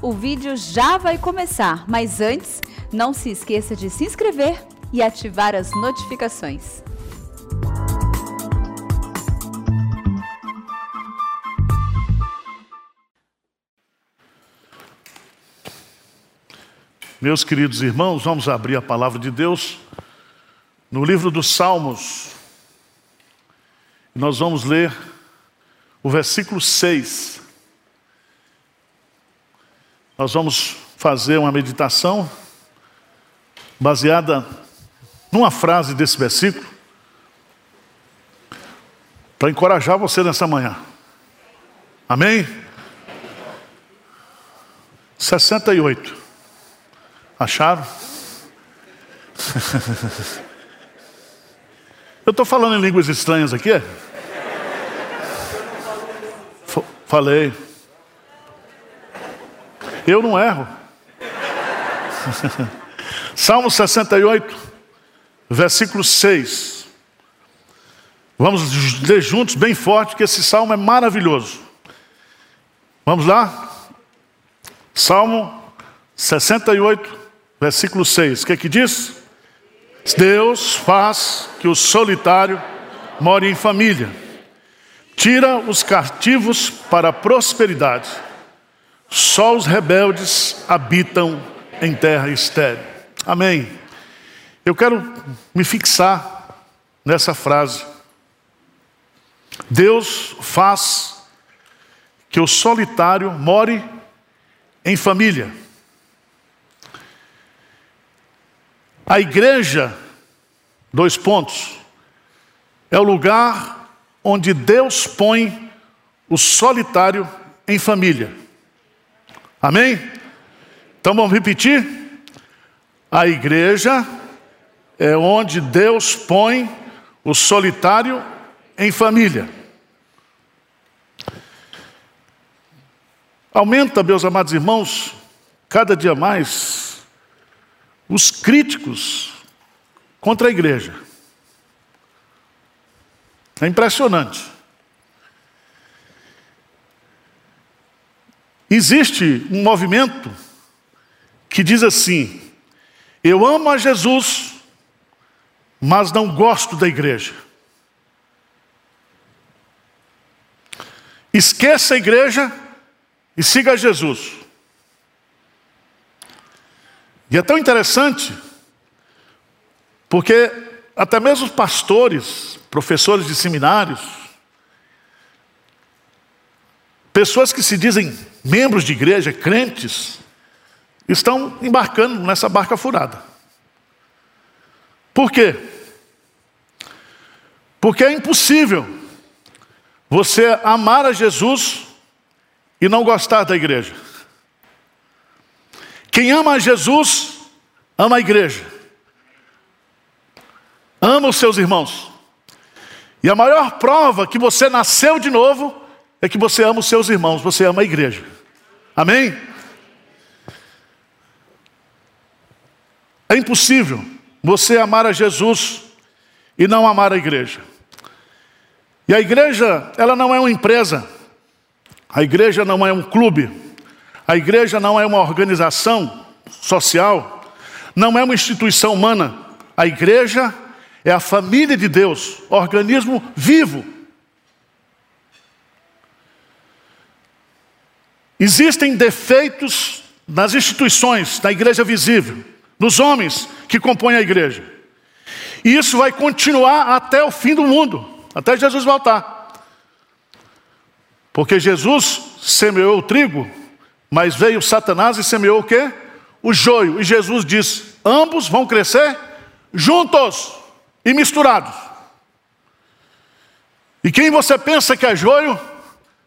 O vídeo já vai começar, mas antes, não se esqueça de se inscrever e ativar as notificações. Meus queridos irmãos, vamos abrir a palavra de Deus no livro dos Salmos. Nós vamos ler o versículo 6. Nós vamos fazer uma meditação baseada numa frase desse versículo para encorajar você nessa manhã. Amém? 68. Acharam? Eu estou falando em línguas estranhas aqui? Falei. Eu não erro. Salmo 68, versículo 6. Vamos ler juntos, bem forte, que esse salmo é maravilhoso. Vamos lá? Salmo 68, versículo 6. O que é que diz? Deus faz que o solitário more em família, tira os cativos para a prosperidade, só os rebeldes habitam em terra estéril. Amém. Eu quero me fixar nessa frase. Deus faz que o solitário more em família. A igreja, dois pontos, é o lugar onde Deus põe o solitário em família. Amém? Então vamos repetir? A igreja é onde Deus põe o solitário em família. Aumenta, meus amados irmãos, cada dia mais os críticos contra a igreja. É impressionante. Existe um movimento que diz assim: eu amo a Jesus, mas não gosto da igreja. Esqueça a igreja e siga Jesus. E é tão interessante, porque até mesmo os pastores, professores de seminários, pessoas que se dizem membros de igreja, crentes, estão embarcando nessa barca furada. Por quê? Porque é impossível você amar a Jesus e não gostar da igreja. Quem ama a Jesus, ama a igreja, ama os seus irmãos. E a maior prova que você nasceu de novo é que você ama os seus irmãos, você ama a igreja. Amém? É impossível você amar a Jesus e não amar a igreja. E a igreja, ela não é uma empresa, a igreja não é um clube, a igreja não é uma organização social, não é uma instituição humana. A igreja é a família de Deus, organismo vivo. Existem defeitos nas instituições, na igreja visível, nos homens que compõem a igreja. E isso vai continuar até o fim do mundo, até Jesus voltar. Porque Jesus semeou o trigo mas veio Satanás e semeou o quê? O joio. E Jesus diz: ambos vão crescer juntos e misturados. E quem você pensa que é joio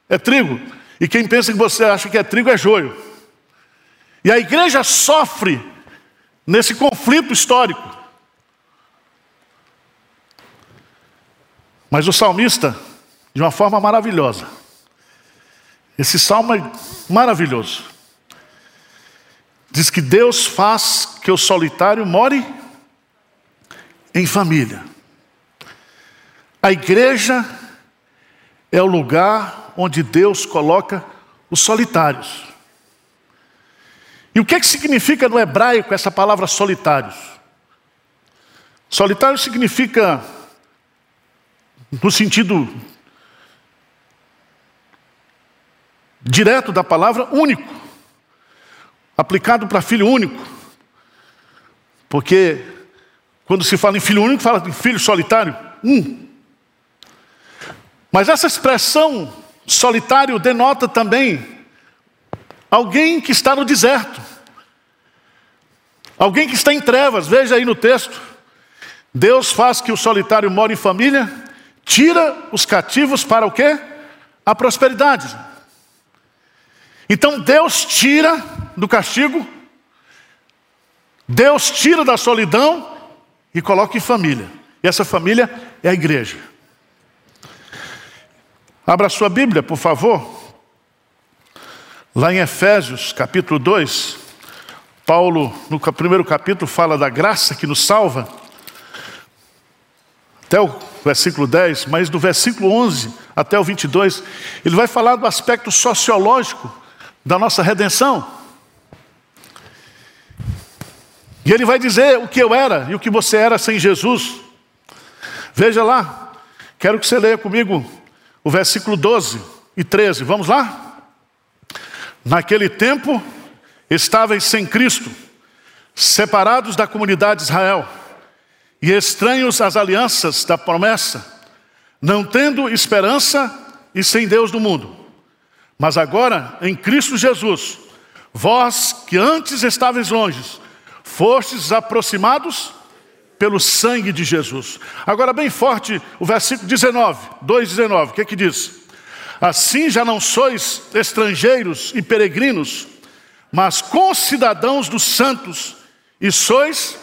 é trigo. E quem pensa que você acha que é trigo é joio. E a igreja sofre nesse conflito histórico. Mas o salmista, de uma forma maravilhosa, esse salmo é maravilhoso. Diz que Deus faz que o solitário more em família. A igreja é o lugar onde Deus coloca os solitários. E o que, é que significa no hebraico essa palavra solitários? Solitário significa, no sentido direto da palavra, único, aplicado para filho único. Porque quando se fala em filho único, fala em filho solitário, um. Mas essa expressão solitário denota também alguém que está no deserto, alguém que está em trevas. Veja aí no texto: Deus faz que o solitário more em família, tira os cativos para o quê? A prosperidade. Então Deus tira do castigo, Deus tira da solidão e coloca em família. E essa família é a igreja. Abra sua Bíblia, por favor. Lá em Efésios, capítulo 2, Paulo, no primeiro capítulo, fala da graça que nos salva, até o versículo 10, mas do versículo 11 até o 22, ele vai falar do aspecto sociológico da nossa redenção. E ele vai dizer o que eu era e o que você era sem Jesus. Veja lá, quero que você leia comigo o versículo 12 e 13. Vamos lá? Naquele tempo, estáveis sem Cristo, separados da comunidade de Israel e estranhos às alianças da promessa, não tendo esperança e sem Deus no mundo. Mas agora, em Cristo Jesus, vós que antes estáveis longe, fostes aproximados pelo sangue de Jesus. Agora, bem forte, o versículo 19, 2,19, o que é que diz? Assim já não sois estrangeiros e peregrinos, mas concidadãos dos santos, e sois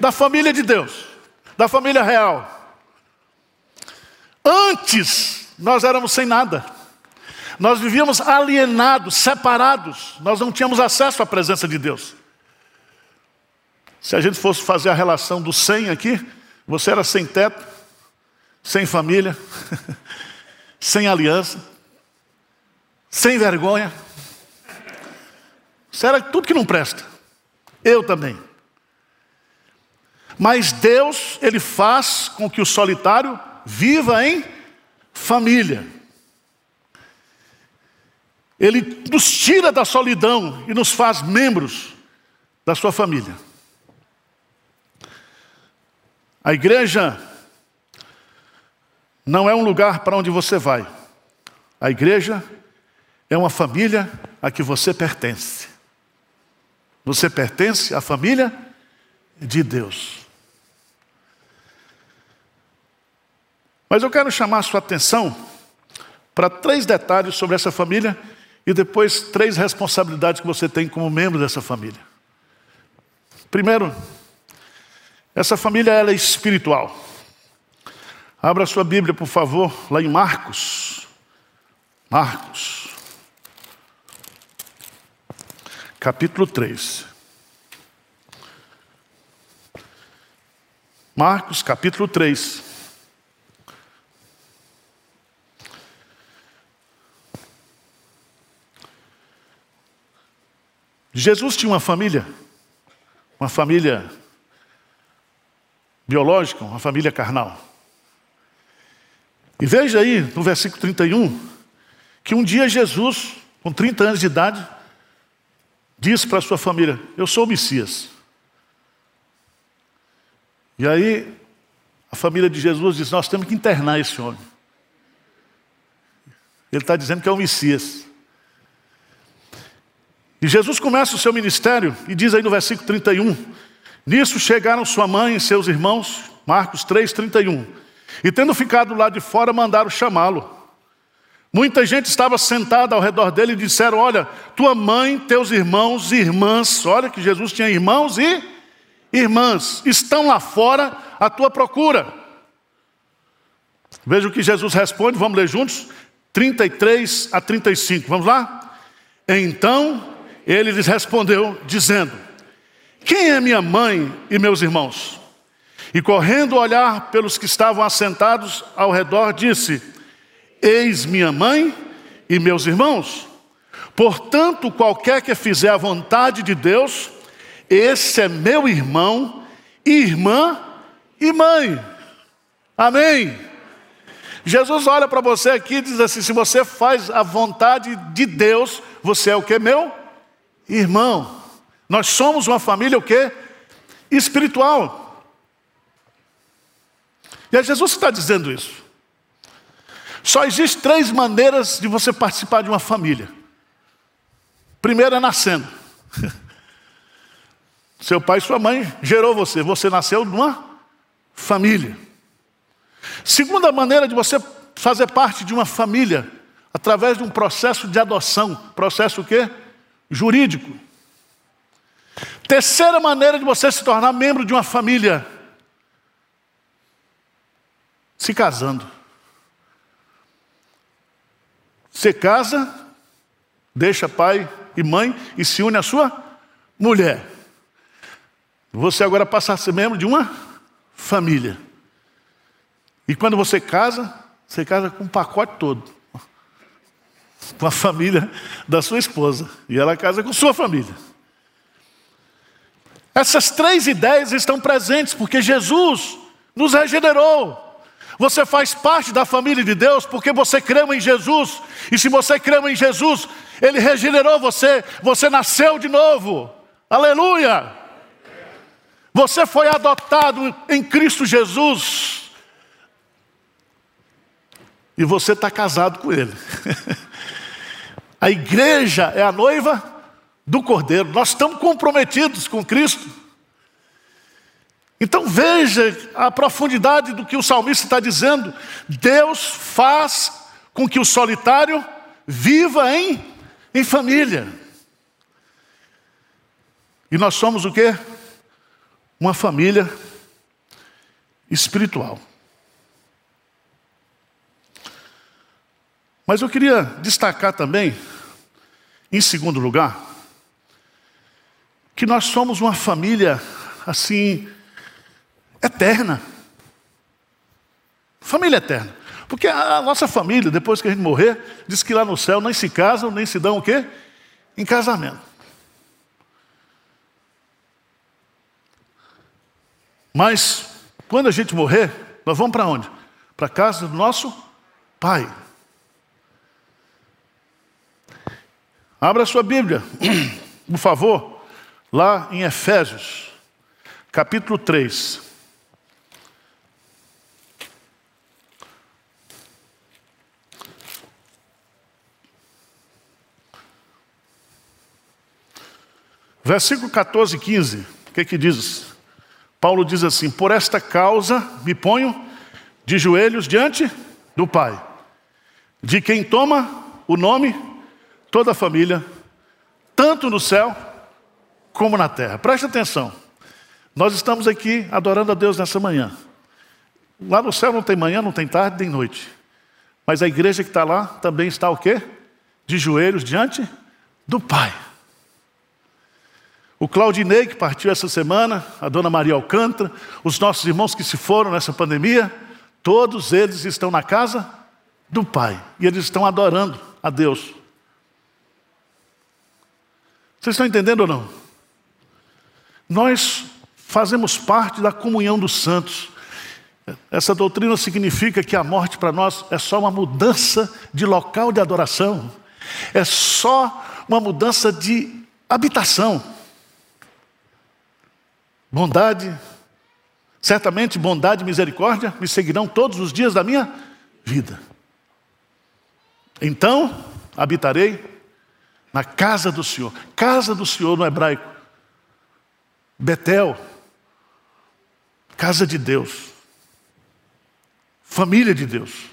da família de Deus, da família real. Antes nós éramos sem nada, nós vivíamos alienados, separados, nós não tínhamos acesso à presença de Deus. Se a gente fosse fazer a relação do sem aqui, você era sem teto, sem família, sem aliança, sem vergonha. Isso era tudo que não presta. Eu também. Mas Deus, Ele faz com que o solitário viva em família. Ele nos tira da solidão e nos faz membros da sua família. A igreja não é um lugar para onde você vai. A igreja é uma família a que você pertence. Você pertence à família de Deus. Mas eu quero chamar a sua atenção para três detalhes sobre essa família e depois três responsabilidades que você tem como membro dessa família. Primeiro, essa família é espiritual. Abra sua Bíblia, por favor, lá em Marcos. Marcos. Capítulo 3. Marcos, capítulo 3. Jesus tinha uma família, uma família biológica, uma família carnal. E veja aí no versículo 31 que um dia Jesus, com 30 anos de idade, disse para sua família: Eu sou o Messias. E aí a família de Jesus diz: Nós temos que internar esse homem. Ele está dizendo que é o Messias. E Jesus começa o seu ministério e diz aí no versículo 31: Nisso chegaram sua mãe e seus irmãos, Marcos 3, 31. E tendo ficado lá de fora, mandaram chamá-lo. Muita gente estava sentada ao redor dele e disseram: Olha, tua mãe, teus irmãos e irmãs, olha que Jesus tinha irmãos e irmãs, estão lá fora à tua procura. Veja o que Jesus responde, vamos ler juntos, 33 a 35, vamos lá? Então ele lhes respondeu, dizendo: Quem é minha mãe e meus irmãos? E correndo olhar pelos que estavam assentados ao redor, disse: Eis minha mãe e meus irmãos, Portanto, qualquer que fizer a vontade de Deus, esse é meu irmão, irmã e mãe. Amém. Jesus olha para você aqui e diz assim: se você faz a vontade de Deus, você é o que, meu? Irmão. Nós somos uma família o quê? Espiritual. E é Jesus que está dizendo isso. Só existem três maneiras de você participar de uma família. Primeiro é nascendo. Seu pai e sua mãe gerou você, você nasceu numa família. Segunda maneira de você fazer parte de uma família, através de um processo de adoção, processo o quê? Jurídico. Terceira maneira de você se tornar membro de uma família, se casando. Você casa, deixa pai e mãe e se une à sua mulher. Você agora passa a ser membro de uma família. E quando você casa, você casa com o pacote todo. Com a família da sua esposa. E ela casa com sua família. Essas três ideias estão presentes porque Jesus nos regenerou. Você faz parte da família de Deus porque você crê em Jesus. E se você crê em Jesus, Ele regenerou você. Você nasceu de novo. Aleluia! Você foi adotado em Cristo Jesus. E você está casado com Ele. a igreja é a noiva do Cordeiro. Nós estamos comprometidos com Cristo. Então veja a profundidade do que o salmista está dizendo. Deus faz com que o solitário viva em, em família. E nós somos o quê? Uma família espiritual. Mas eu queria destacar também, em segundo lugar, que nós somos uma família assim eterna. Família eterna. Porque a nossa família, depois que a gente morrer, diz que lá no céu nem se casam, nem se dão o quê? Em casamento. Mas, quando a gente morrer, nós vamos para onde? Para casa do nosso Pai. Abra sua Bíblia, por favor, lá em Efésios, capítulo 3. Versículo 14 e 15, o que, que diz? Paulo diz assim: Por esta causa me ponho de joelhos diante do Pai, de quem toma o nome toda a família, tanto no céu como na terra. Preste atenção, nós estamos aqui adorando a Deus nessa manhã. Lá no céu não tem manhã, não tem tarde, nem noite. Mas a igreja que está lá também está o quê? De joelhos diante do Pai. O Claudinei, que partiu essa semana, a dona Maria Alcântara, os nossos irmãos que se foram nessa pandemia, todos eles estão na casa do Pai. E eles estão adorando a Deus. Vocês estão entendendo ou não? Nós fazemos parte da comunhão dos santos. Essa doutrina significa que a morte para nós é só uma mudança de local de adoração, é só uma mudança de habitação. Bondade, certamente bondade e misericórdia me seguirão todos os dias da minha vida. Então habitarei na casa do Senhor. Casa do Senhor no hebraico. Betel. Casa de Deus. Família de Deus.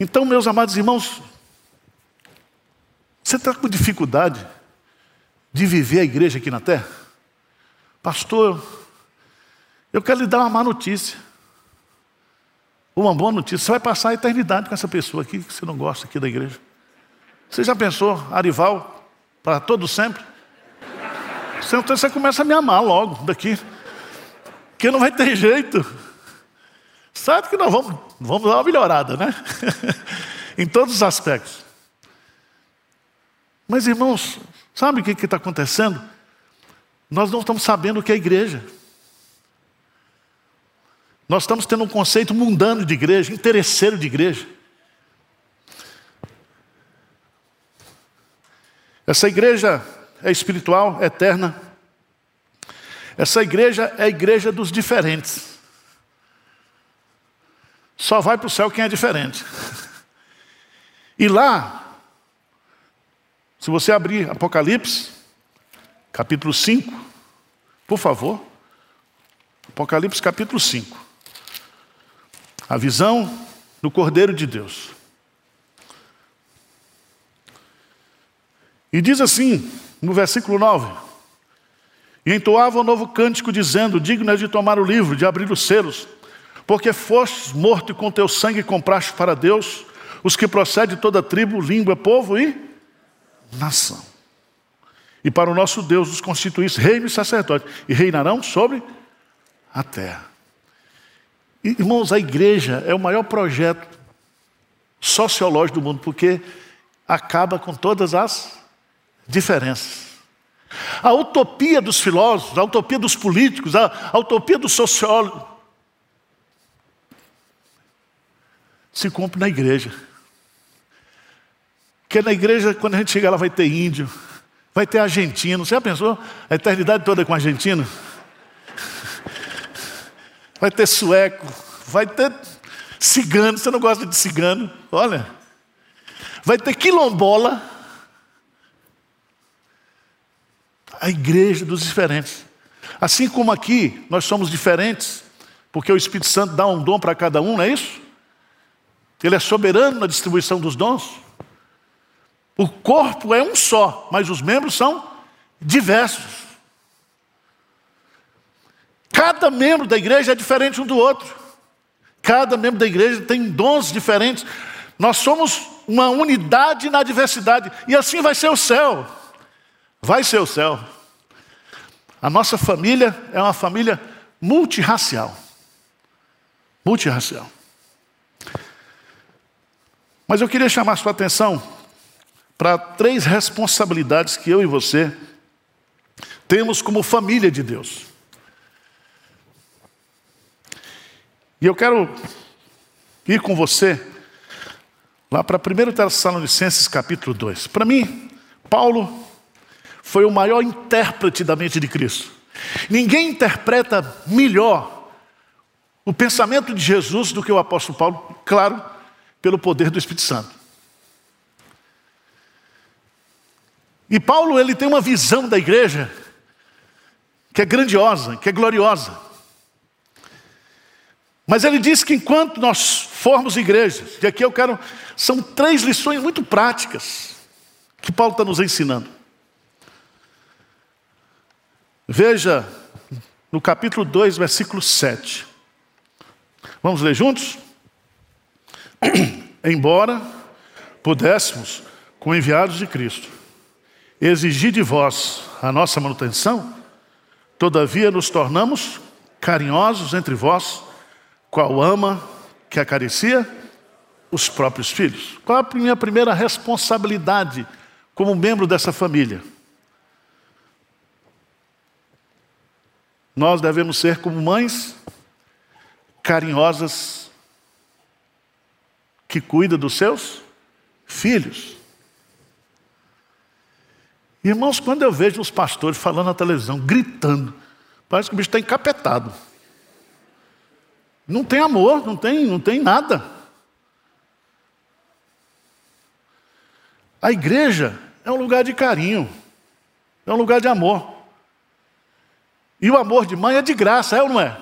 Então, meus amados irmãos, você está com dificuldade de viver a igreja aqui na terra? Pastor, eu quero lhe dar uma má notícia. Uma boa notícia. Você vai passar a eternidade com essa pessoa aqui que você não gosta aqui da igreja. Você já pensou, Arival, para todo sempre? Então você começa a me amar logo daqui. Porque não vai ter jeito. Sabe que nós vamos, vamos dar uma melhorada, né? em todos os aspectos. Mas irmãos, sabe o que está acontecendo? Nós não estamos sabendo o que é igreja. Nós estamos tendo um conceito mundano de igreja, interesseiro de igreja. Essa igreja é espiritual, é eterna. Essa igreja é a igreja dos diferentes. Só vai para o céu quem é diferente. E lá, se você abrir Apocalipse, capítulo 5, por favor. Apocalipse capítulo 5. A visão do Cordeiro de Deus. E diz assim, no versículo 9: E entoava um novo cântico, dizendo: Digno é de tomar o livro, de abrir os selos, porque fostes morto e com teu sangue compraste para Deus os que procedem de toda tribo, língua, povo e nação. E para o nosso Deus os constituísse reino e sacerdote, e reinarão sobre a terra. Irmãos, a igreja é o maior projeto sociológico do mundo, porque acaba com todas as diferenças. A utopia dos filósofos, a utopia dos políticos, a, a utopia dos sociólogos se cumpre na igreja. Porque na igreja, quando a gente chegar lá, vai ter índio, vai ter argentino. Você já pensou? A eternidade toda com argentino? Vai ter sueco, vai ter cigano. Você não gosta de cigano? Olha. Vai ter quilombola. A igreja dos diferentes. Assim como aqui nós somos diferentes, porque o Espírito Santo dá um dom para cada um, não é isso? Ele é soberano na distribuição dos dons. O corpo é um só, mas os membros são diversos. Cada membro da igreja é diferente um do outro. Cada membro da igreja tem dons diferentes. Nós somos uma unidade na diversidade. E assim vai ser o céu. Vai ser o céu. A nossa família é uma família multirracial. Multirracial. Mas eu queria chamar sua atenção para três responsabilidades que eu e você temos como família de Deus. E eu quero ir com você lá para 1 Tessalonicenses capítulo 2. Para mim, Paulo foi o maior intérprete da mente de Cristo. Ninguém interpreta melhor o pensamento de Jesus do que o apóstolo Paulo, claro, pelo poder do Espírito Santo. E Paulo, ele tem uma visão da igreja que é grandiosa, que é gloriosa. Mas ele diz que enquanto nós formos igrejas, e aqui eu quero, são três lições muito práticas que Paulo está nos ensinando. Veja no capítulo 2, versículo 7. Vamos ler juntos? Embora pudéssemos, com enviados de Cristo, exigir de vós a nossa manutenção, todavia nos tornamos carinhosos entre vós, qual ama que acaricia os próprios filhos. Qual a minha primeira responsabilidade como membro dessa família? Nós devemos ser como mães carinhosas que cuidam dos seus filhos. Irmãos, quando eu vejo os pastores falando na televisão, gritando, parece que o bicho está encapetado. Não tem amor, não tem, não tem nada. A igreja é um lugar de carinho, é um lugar de amor. E o amor de mãe é de graça, é ou não é?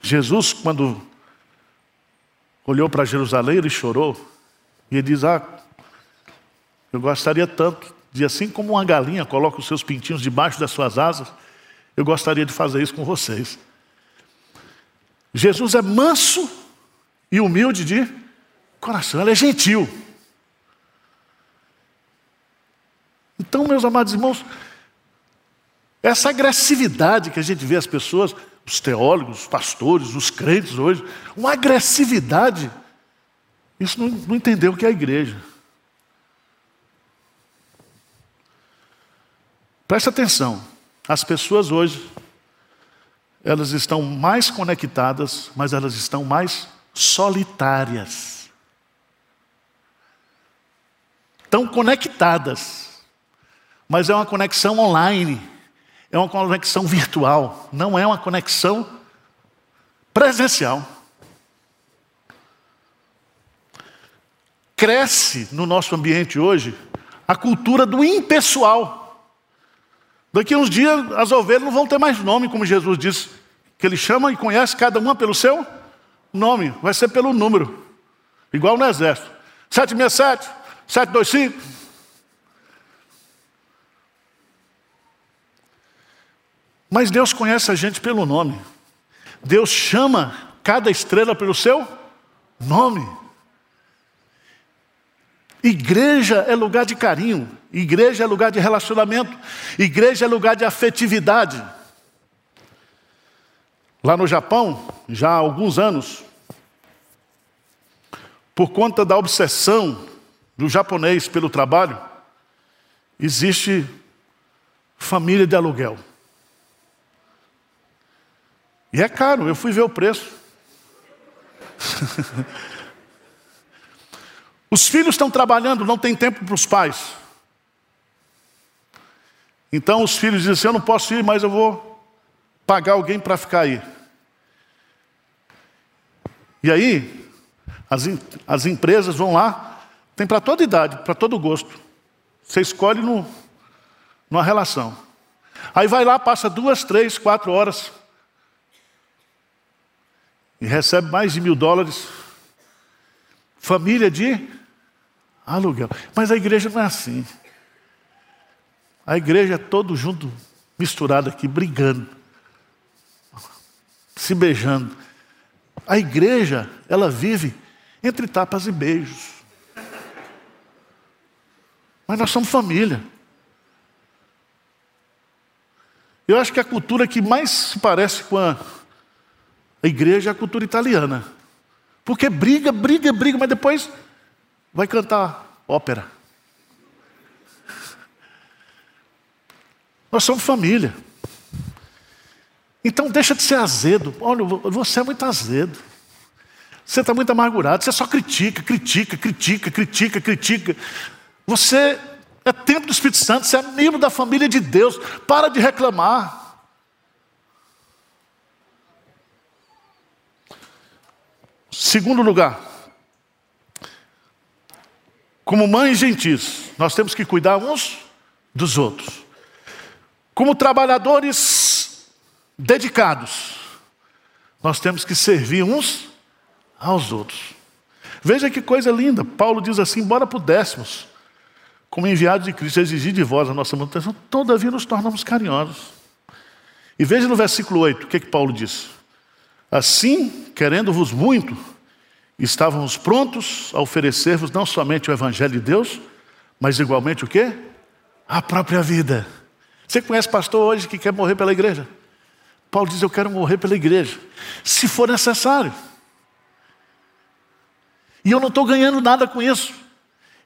Jesus, quando olhou para Jerusalém, ele chorou. E ele diz: Ah, eu gostaria tanto de, assim como uma galinha coloca os seus pintinhos debaixo das suas asas, eu gostaria de fazer isso com vocês. Jesus é manso e humilde de coração, ele é gentil. Então, meus amados irmãos, essa agressividade que a gente vê as pessoas, os teólogos, os pastores, os crentes hoje, uma agressividade Isso não, não entendeu o que é a igreja. Preste atenção. As pessoas hoje, elas estão mais conectadas, mas elas estão mais solitárias. Estão conectadas, mas é uma conexão online, é uma conexão virtual, não é uma conexão presencial. Cresce no nosso ambiente hoje a cultura do impessoal. Daqui a uns dias as ovelhas não vão ter mais nome, como Jesus disse, que ele chama e conhece cada uma pelo seu nome, vai ser pelo número, igual no exército. 767, 725. Mas Deus conhece a gente pelo nome. Deus chama cada estrela pelo seu nome. Igreja é lugar de carinho, igreja é lugar de relacionamento, igreja é lugar de afetividade. Lá no Japão, já há alguns anos, por conta da obsessão do japonês pelo trabalho, existe família de aluguel. E é caro, eu fui ver o preço. Os filhos estão trabalhando, não tem tempo para os pais. Então os filhos dizem assim: Eu não posso ir, mas eu vou pagar alguém para ficar aí. E aí, as, as empresas vão lá, tem para toda idade, para todo gosto. Você escolhe no, numa relação. Aí vai lá, passa duas, três, quatro horas e recebe mais de mil dólares. Família de Aluguel. Mas a igreja não é assim. A igreja é todo junto, misturado aqui, brigando, se beijando. A igreja, ela vive entre tapas e beijos. Mas nós somos família. Eu acho que a cultura que mais se parece com a, a igreja é a cultura italiana. Porque briga, briga, briga, mas depois vai cantar ópera. Nós somos família. Então deixa de ser azedo. Olha, você é muito azedo. Você está muito amargurado. Você só critica, critica, critica, critica, critica. Você é templo do Espírito Santo. Você é membro da família de Deus. Para de reclamar. Segundo lugar, como mães gentis, nós temos que cuidar uns dos outros. Como trabalhadores dedicados, nós temos que servir uns aos outros. Veja que coisa linda. Paulo diz assim: embora pudéssemos, como enviados de Cristo, exigir de vós a nossa manutenção, todavia nos tornamos carinhosos. E veja no versículo 8 o que, que Paulo diz: Assim, querendo-vos muito, estávamos prontos a oferecer-vos não somente o Evangelho de Deus, mas igualmente o quê? A própria vida. Você conhece pastor hoje que quer morrer pela igreja? Paulo diz: Eu quero morrer pela igreja, se for necessário. E eu não estou ganhando nada com isso.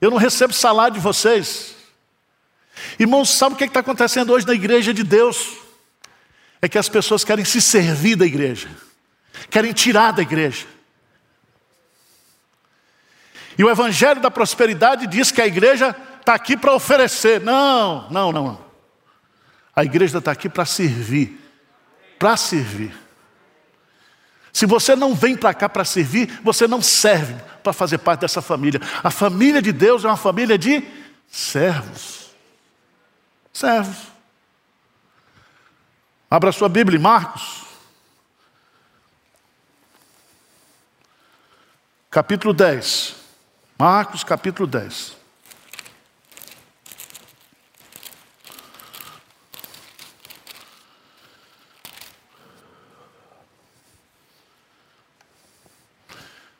Eu não recebo salário de vocês. Irmãos, sabe o que é está acontecendo hoje na igreja de Deus? É que as pessoas querem se servir da igreja, querem tirar da igreja. E o Evangelho da Prosperidade diz que a igreja está aqui para oferecer. Não, não, não. A igreja está aqui para servir. Para servir. Se você não vem para cá para servir, você não serve para fazer parte dessa família. A família de Deus é uma família de servos. Servos. Abra sua Bíblia Marcos. Capítulo 10. Marcos capítulo 10.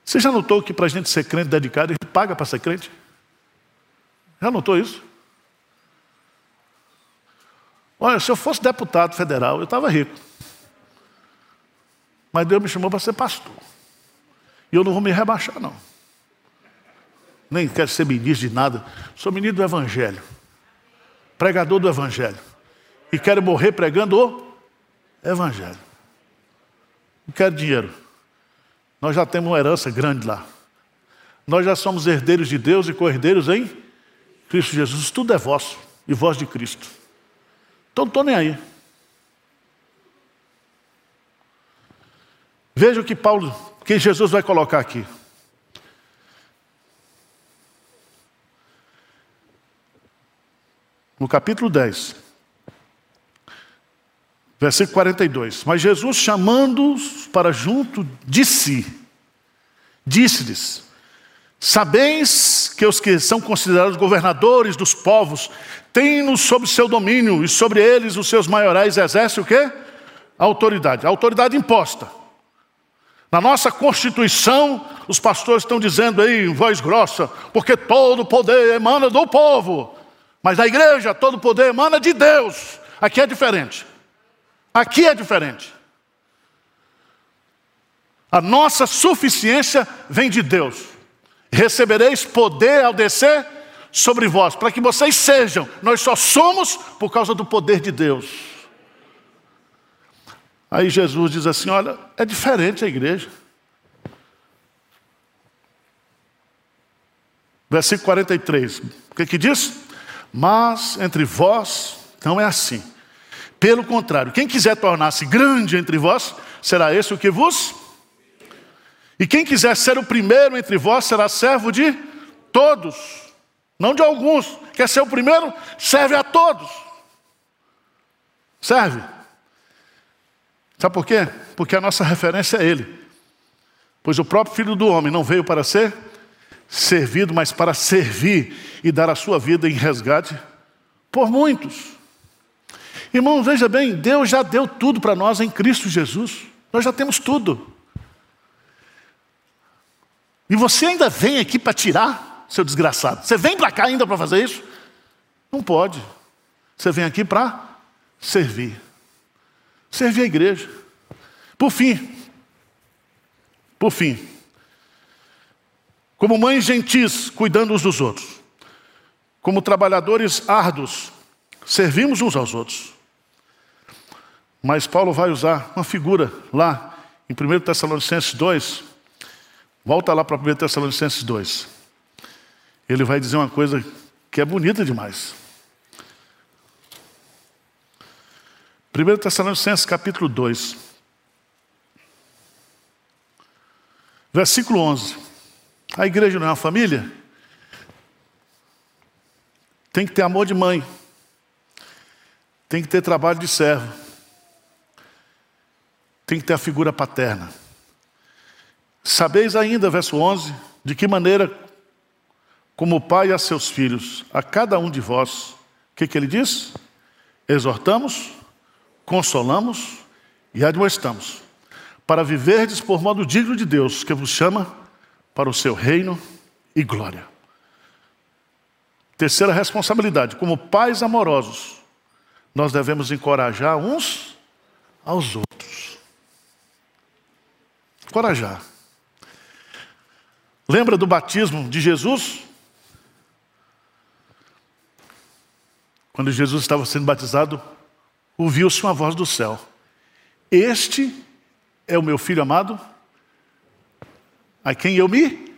Você já notou que para a gente ser crente dedicado, a gente paga para ser crente? Já notou isso? Olha, se eu fosse deputado federal, eu estava rico. Mas Deus me chamou para ser pastor. E eu não vou me rebaixar, não. nem quero ser ministro de nada. Sou ministro do Evangelho, pregador do Evangelho. E quero morrer pregando o Evangelho. Não quero dinheiro. Nós já temos uma herança grande lá. Nós já somos herdeiros de Deus e co-herdeiros em Cristo Jesus. Tudo é vosso e vós de Cristo. Então não estou nem aí. Veja o que Paulo, que Jesus vai colocar aqui. No capítulo 10, versículo 42. Mas Jesus, chamando-os para junto de si, disse-lhes: Sabeis que os que são considerados governadores dos povos têm-nos sob seu domínio e sobre eles os seus maiorais exercem o quê? Autoridade, autoridade imposta. Na nossa Constituição, os pastores estão dizendo aí em voz grossa, porque todo poder emana do povo. Mas na igreja, todo poder emana de Deus. Aqui é diferente. Aqui é diferente. A nossa suficiência vem de Deus. Recebereis poder ao descer sobre vós, para que vocês sejam. Nós só somos por causa do poder de Deus. Aí Jesus diz assim: Olha, é diferente a igreja. Versículo 43, o que, que diz? Mas entre vós não é assim. Pelo contrário, quem quiser tornar-se grande entre vós, será esse o que vos. E quem quiser ser o primeiro entre vós, será servo de todos, não de alguns. Quer ser o primeiro? Serve a todos. Serve. Sabe por quê? Porque a nossa referência é Ele. Pois o próprio Filho do Homem não veio para ser servido, mas para servir e dar a sua vida em resgate por muitos. Irmãos, veja bem, Deus já deu tudo para nós em Cristo Jesus. Nós já temos tudo. E você ainda vem aqui para tirar, seu desgraçado? Você vem para cá ainda para fazer isso? Não pode. Você vem aqui para servir. Servir a igreja. Por fim, por fim, como mães gentis, cuidando uns dos outros, como trabalhadores árduos, servimos uns aos outros. Mas Paulo vai usar uma figura lá em 1 Tessalonicenses 2. Volta lá para 1 Tessalonicenses 2. Ele vai dizer uma coisa que é bonita demais. 1 Tessalonicenses capítulo 2, versículo 11. A igreja não é uma família? Tem que ter amor de mãe, tem que ter trabalho de servo, tem que ter a figura paterna. Sabeis ainda, verso 11, de que maneira, como o pai a seus filhos, a cada um de vós, o que, que ele diz? Exortamos, consolamos e admoestamos, para viverdes por modo digno de Deus, que vos chama para o seu reino e glória. Terceira responsabilidade, como pais amorosos, nós devemos encorajar uns aos outros. Encorajar. Lembra do batismo de Jesus? Quando Jesus estava sendo batizado, ouviu-se uma voz do céu: Este é o meu filho amado, a quem eu me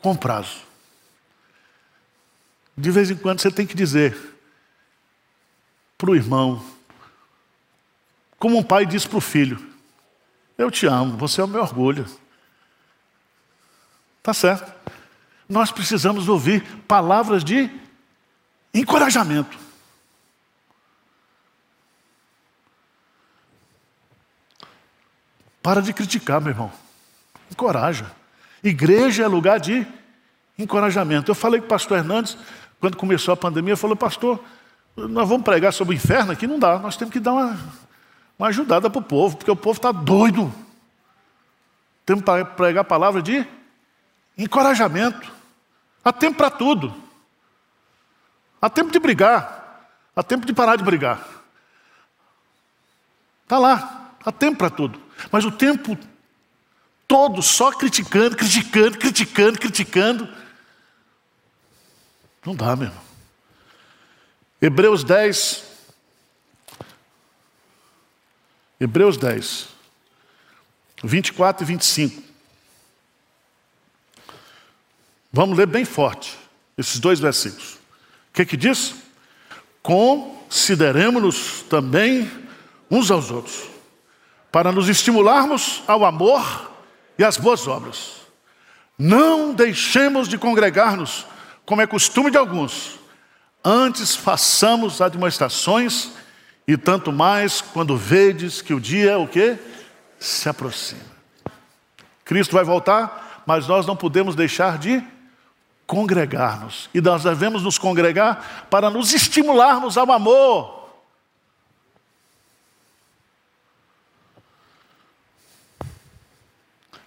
comprazo. De vez em quando você tem que dizer para o irmão, como um pai diz para o filho: Eu te amo, você é o meu orgulho. Tá certo. Nós precisamos ouvir palavras de encorajamento. Para de criticar, meu irmão. Encoraja. Igreja é lugar de encorajamento. Eu falei com o pastor Hernandes, quando começou a pandemia, falou, pastor, nós vamos pregar sobre o inferno aqui? Não dá, nós temos que dar uma, uma ajudada para o povo, porque o povo está doido. Temos que pregar a palavra de encorajamento. Há tempo para tudo. Há tempo de brigar. Há tempo de parar de brigar. Está lá. Há tempo para tudo. Mas o tempo todo só criticando, criticando, criticando, criticando. Não dá, meu irmão. Hebreus 10. Hebreus 10, 24 e 25. Vamos ler bem forte esses dois versículos. O que que diz? Consideremos-nos também uns aos outros, para nos estimularmos ao amor e às boas obras. Não deixemos de congregar-nos, como é costume de alguns. Antes façamos admoestações, e tanto mais quando vedes que o dia o que se aproxima. Cristo vai voltar, mas nós não podemos deixar de congregar-nos. E nós devemos nos congregar para nos estimularmos ao amor.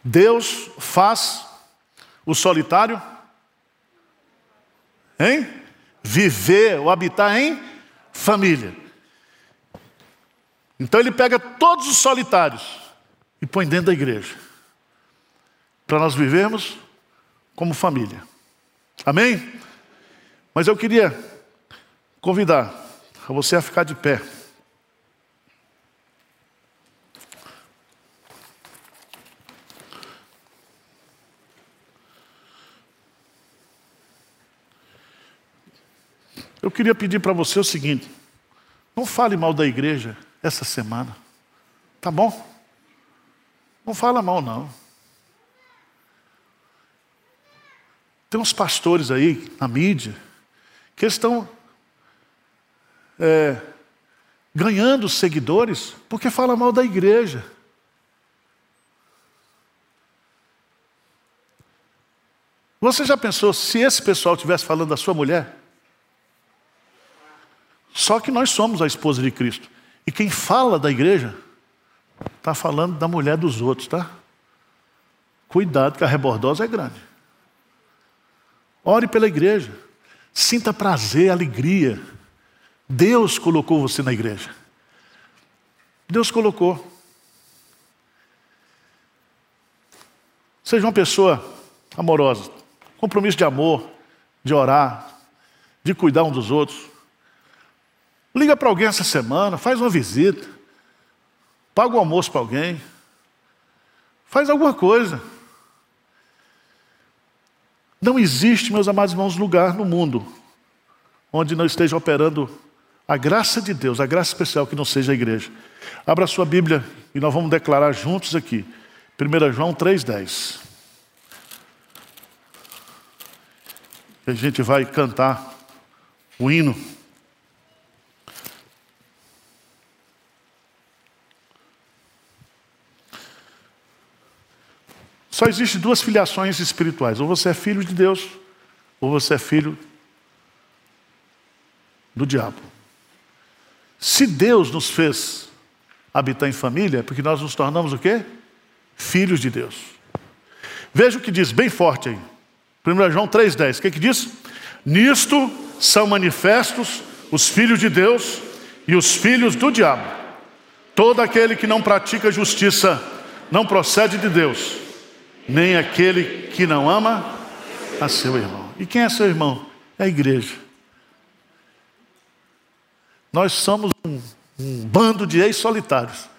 Deus faz o solitário viver ou habitar em família. Então ele pega todos os solitários e põe dentro da igreja. Para nós vivermos como família. Amém? Mas eu queria convidar a você a ficar de pé. Eu queria pedir para você o seguinte: não fale mal da igreja essa semana, tá bom? Não fala mal, não. Tem uns pastores aí na mídia que estão é, ganhando seguidores porque fala mal da igreja. Você já pensou se esse pessoal estivesse falando da sua mulher? Só que nós somos a esposa de Cristo. E quem fala da igreja está falando da mulher dos outros, tá? Cuidado que a rebordosa é grande. Ore pela igreja. Sinta prazer, alegria. Deus colocou você na igreja. Deus colocou. Seja uma pessoa amorosa, compromisso de amor, de orar, de cuidar um dos outros. Liga para alguém essa semana, faz uma visita, paga o um almoço para alguém, faz alguma coisa. Não existe, meus amados irmãos, lugar no mundo onde não esteja operando a graça de Deus, a graça especial que não seja a igreja. Abra sua Bíblia e nós vamos declarar juntos aqui. 1 João 3,10. A gente vai cantar o hino. Só existem duas filiações espirituais: ou você é filho de Deus, ou você é filho do diabo. Se Deus nos fez habitar em família, é porque nós nos tornamos o quê? Filhos de Deus. Veja o que diz bem forte aí. 1 João 3,10. O que, que diz? Nisto são manifestos os filhos de Deus e os filhos do diabo. Todo aquele que não pratica justiça não procede de Deus nem aquele que não ama a seu irmão. E quem é seu irmão? É a igreja. Nós somos um, um bando de ex-solitários.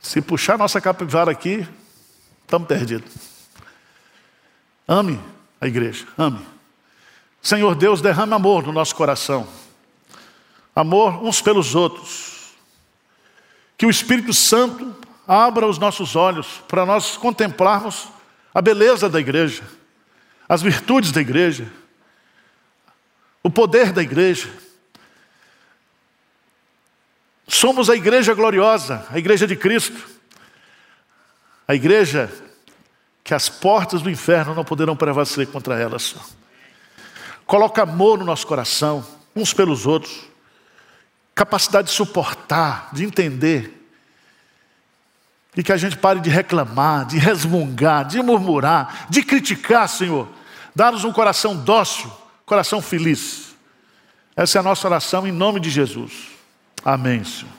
Se puxar nossa capivara aqui, estamos perdidos. Ame a igreja, ame. Senhor Deus, derrame amor no nosso coração. Amor uns pelos outros. Que o Espírito Santo abra os nossos olhos para nós contemplarmos a beleza da igreja, as virtudes da igreja, o poder da igreja. Somos a igreja gloriosa, a igreja de Cristo, a igreja que as portas do inferno não poderão prevalecer contra elas. Coloca amor no nosso coração, uns pelos outros, capacidade de suportar, de entender, e que a gente pare de reclamar, de resmungar, de murmurar, de criticar, Senhor. Dá-nos um coração dócil, coração feliz. Essa é a nossa oração em nome de Jesus. Amém, Senhor.